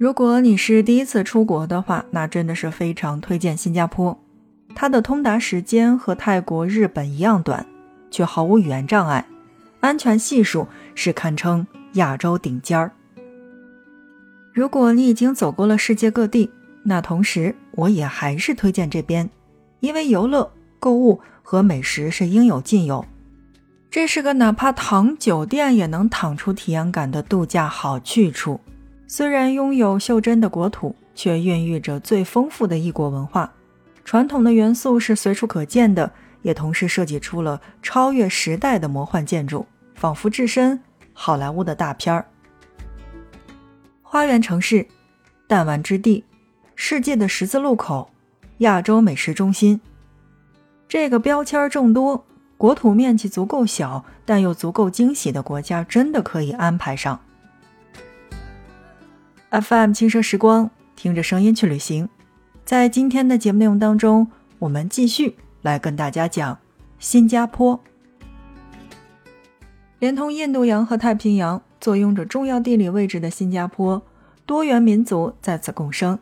如果你是第一次出国的话，那真的是非常推荐新加坡。它的通达时间和泰国、日本一样短，却毫无语言障碍，安全系数是堪称亚洲顶尖儿。如果你已经走过了世界各地，那同时我也还是推荐这边，因为游乐、购物和美食是应有尽有。这是个哪怕躺酒店也能躺出体验感的度假好去处。虽然拥有袖珍的国土，却孕育着最丰富的异国文化，传统的元素是随处可见的，也同时设计出了超越时代的魔幻建筑，仿佛置身好莱坞的大片儿。花园城市，弹丸之地，世界的十字路口，亚洲美食中心，这个标签众多，国土面积足够小，但又足够惊喜的国家，真的可以安排上。FM 轻声时光，听着声音去旅行。在今天的节目内容当中，我们继续来跟大家讲新加坡。连通印度洋和太平洋，坐拥着重要地理位置的新加坡，多元民族在此共生。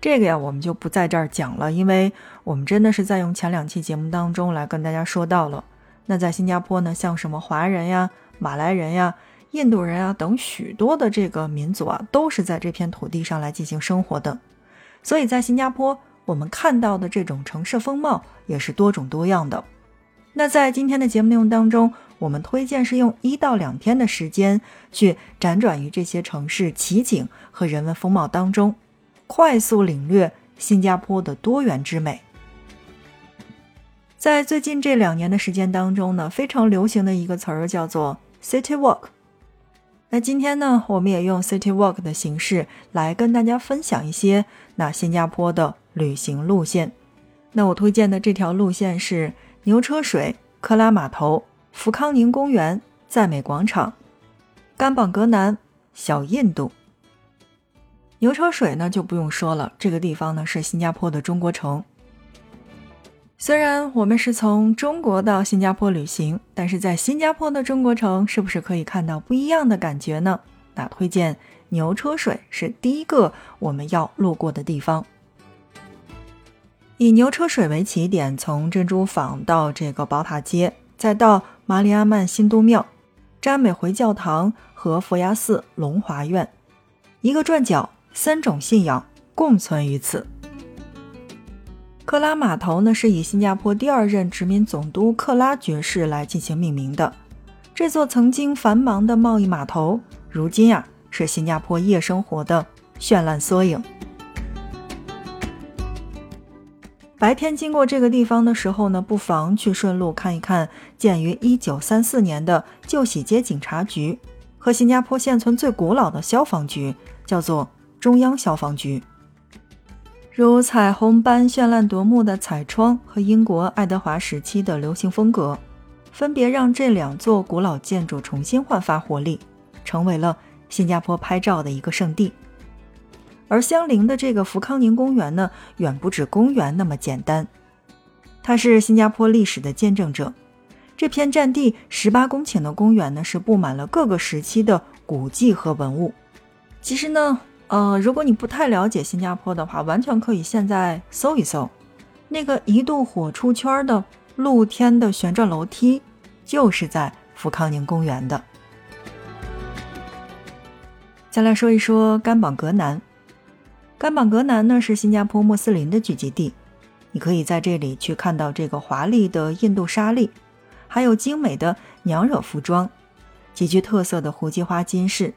这个呀，我们就不在这儿讲了，因为我们真的是在用前两期节目当中来跟大家说到了。那在新加坡呢，像什么华人呀、马来人呀。印度人啊，等许多的这个民族啊，都是在这片土地上来进行生活的。所以在新加坡，我们看到的这种城市风貌也是多种多样的。那在今天的节目内容当中，我们推荐是用一到两天的时间去辗转于这些城市奇景和人文风貌当中，快速领略新加坡的多元之美。在最近这两年的时间当中呢，非常流行的一个词儿叫做 “city walk”。那今天呢，我们也用 City Walk 的形式来跟大家分享一些那新加坡的旅行路线。那我推荐的这条路线是牛车水、克拉码头、福康宁公园、赞美广场、甘榜格南、小印度。牛车水呢就不用说了，这个地方呢是新加坡的中国城。虽然我们是从中国到新加坡旅行，但是在新加坡的中国城是不是可以看到不一样的感觉呢？那推荐牛车水是第一个我们要路过的地方。以牛车水为起点，从珍珠坊到这个宝塔街，再到马里阿曼新都庙、詹美回教堂和佛牙寺龙华院，一个转角，三种信仰共存于此。克拉码头呢，是以新加坡第二任殖民总督克拉爵士来进行命名的。这座曾经繁忙的贸易码头，如今呀是新加坡夜生活的绚烂缩影。白天经过这个地方的时候呢，不妨去顺路看一看建于1934年的旧喜街警察局和新加坡现存最古老的消防局，叫做中央消防局。如彩虹般绚烂夺目的彩窗和英国爱德华时期的流行风格，分别让这两座古老建筑重新焕发活力，成为了新加坡拍照的一个圣地。而相邻的这个福康宁公园呢，远不止公园那么简单，它是新加坡历史的见证者。这片占地十八公顷的公园呢，是布满了各个时期的古迹和文物。其实呢。呃，如果你不太了解新加坡的话，完全可以现在搜一搜，那个一度火出圈的露天的旋转楼梯，就是在福康宁公园的。再来说一说甘榜格南，甘榜格南呢是新加坡穆斯林的聚集地，你可以在这里去看到这个华丽的印度纱丽，还有精美的娘惹服装，极具特色的胡姬花金饰。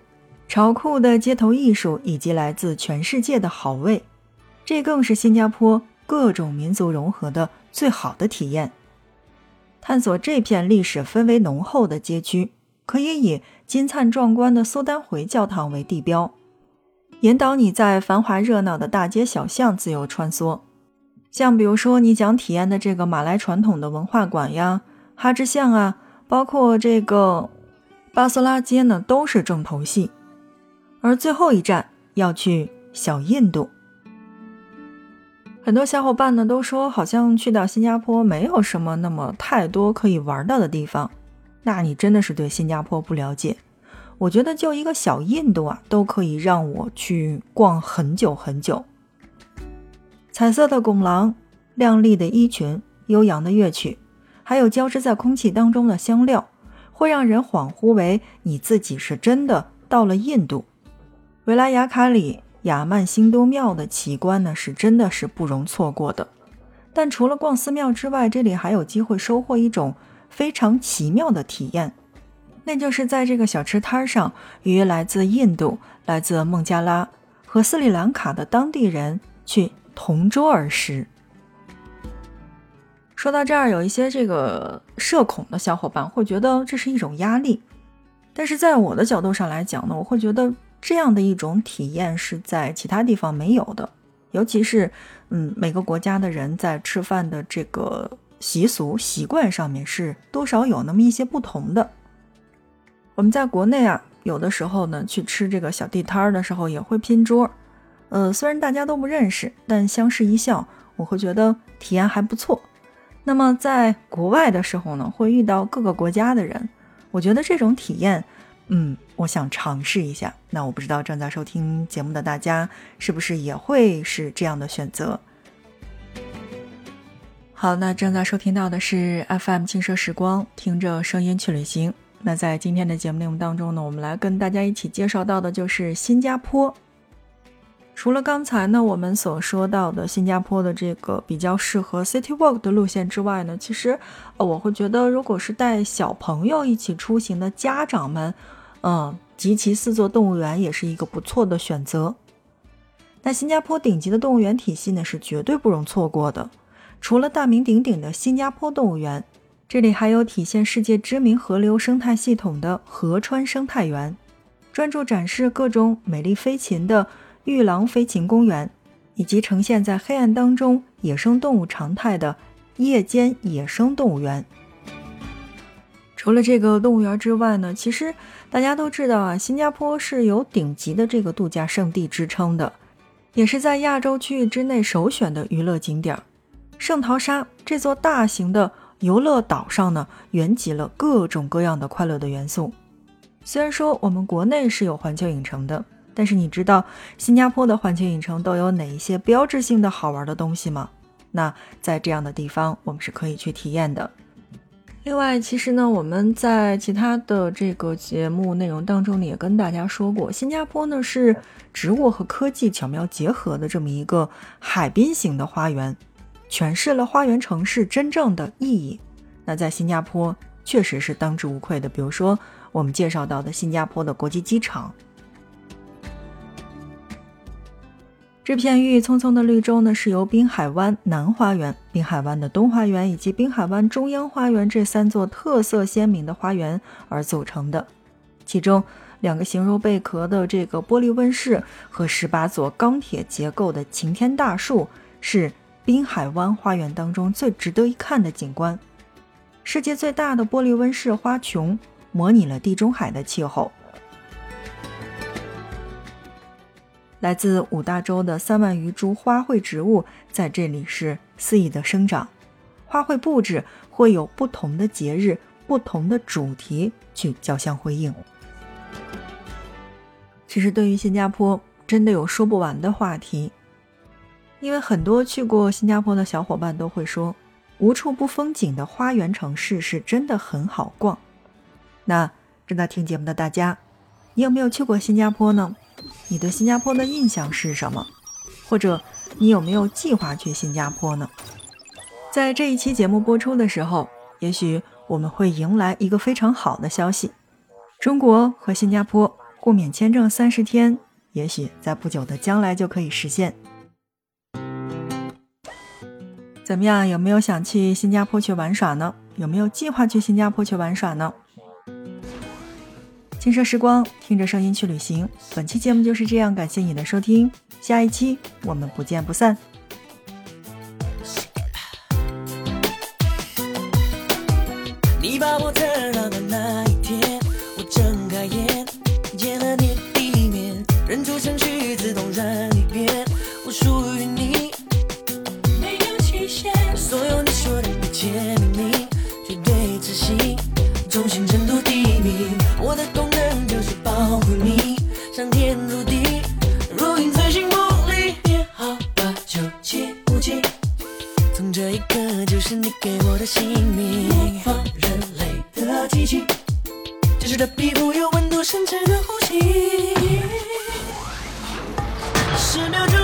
潮酷的街头艺术以及来自全世界的好味，这更是新加坡各种民族融合的最好的体验。探索这片历史氛围浓厚的街区，可以以金灿壮观的苏丹回教堂为地标，引导你在繁华热闹的大街小巷自由穿梭。像比如说你想体验的这个马来传统的文化馆呀、哈芝巷啊，包括这个巴索拉街呢，都是重头戏。而最后一站要去小印度，很多小伙伴呢都说，好像去到新加坡没有什么那么太多可以玩到的地方。那你真的是对新加坡不了解。我觉得就一个小印度啊，都可以让我去逛很久很久。彩色的拱廊、亮丽的衣裙、悠扬的乐曲，还有交织在空气当中的香料，会让人恍惚为你自己是真的到了印度。维拉雅卡里雅曼辛都庙的奇观呢，是真的是不容错过的。但除了逛寺庙之外，这里还有机会收获一种非常奇妙的体验。那就是在这个小吃摊上，与来自印度、来自孟加拉和斯里兰卡的当地人去同桌而食。说到这儿，有一些这个社恐的小伙伴会觉得这是一种压力，但是在我的角度上来讲呢，我会觉得这样的一种体验是在其他地方没有的，尤其是嗯，每个国家的人在吃饭的这个习俗习惯上面是多少有那么一些不同的。我们在国内啊，有的时候呢，去吃这个小地摊儿的时候也会拼桌，呃，虽然大家都不认识，但相视一笑，我会觉得体验还不错。那么在国外的时候呢，会遇到各个国家的人，我觉得这种体验，嗯，我想尝试一下。那我不知道正在收听节目的大家是不是也会是这样的选择？好，那正在收听到的是 FM 轻奢时光，听着声音去旅行。那在今天的节目内容当中呢，我们来跟大家一起介绍到的就是新加坡。除了刚才呢我们所说到的新加坡的这个比较适合 City Walk 的路线之外呢，其实呃我会觉得，如果是带小朋友一起出行的家长们，嗯，集齐四座动物园也是一个不错的选择。那新加坡顶级的动物园体系呢，是绝对不容错过的。除了大名鼎鼎的新加坡动物园。这里还有体现世界知名河流生态系统的河川生态园，专注展示各种美丽飞禽的玉郎飞禽公园，以及呈现在黑暗当中野生动物常态的夜间野生动物园。除了这个动物园之外呢，其实大家都知道啊，新加坡是有顶级的这个度假胜地之称的，也是在亚洲区域之内首选的娱乐景点。圣淘沙这座大型的。游乐岛上呢，云集了各种各样的快乐的元素。虽然说我们国内是有环球影城的，但是你知道新加坡的环球影城都有哪一些标志性的好玩的东西吗？那在这样的地方，我们是可以去体验的。另外，其实呢，我们在其他的这个节目内容当中呢，也跟大家说过，新加坡呢是植物和科技巧妙结合的这么一个海滨型的花园。诠释了花园城市真正的意义。那在新加坡确实是当之无愧的。比如说，我们介绍到的新加坡的国际机场，这片郁郁葱葱的绿洲呢，是由滨海湾南花园、滨海湾的东花园以及滨海湾中央花园这三座特色鲜明的花园而组成的。其中，两个形如贝壳的这个玻璃温室和十八座钢铁结构的擎天大树是。滨海湾花园当中最值得一看的景观，世界最大的玻璃温室花穹，模拟了地中海的气候。来自五大洲的三万余株花卉植物在这里是肆意的生长，花卉布置会有不同的节日、不同的主题去交相辉映。其实，对于新加坡，真的有说不完的话题。因为很多去过新加坡的小伙伴都会说，无处不风景的花园城市是真的很好逛。那正在听节目的大家，你有没有去过新加坡呢？你对新加坡的印象是什么？或者你有没有计划去新加坡呢？在这一期节目播出的时候，也许我们会迎来一个非常好的消息：中国和新加坡互免签证三十天，也许在不久的将来就可以实现。怎么样？有没有想去新加坡去玩耍呢？有没有计划去新加坡去玩耍呢？轻奢时光，听着声音去旅行。本期节目就是这样，感谢你的收听，下一期我们不见不散。的皮肤有温度，深沉的呼吸。十秒钟。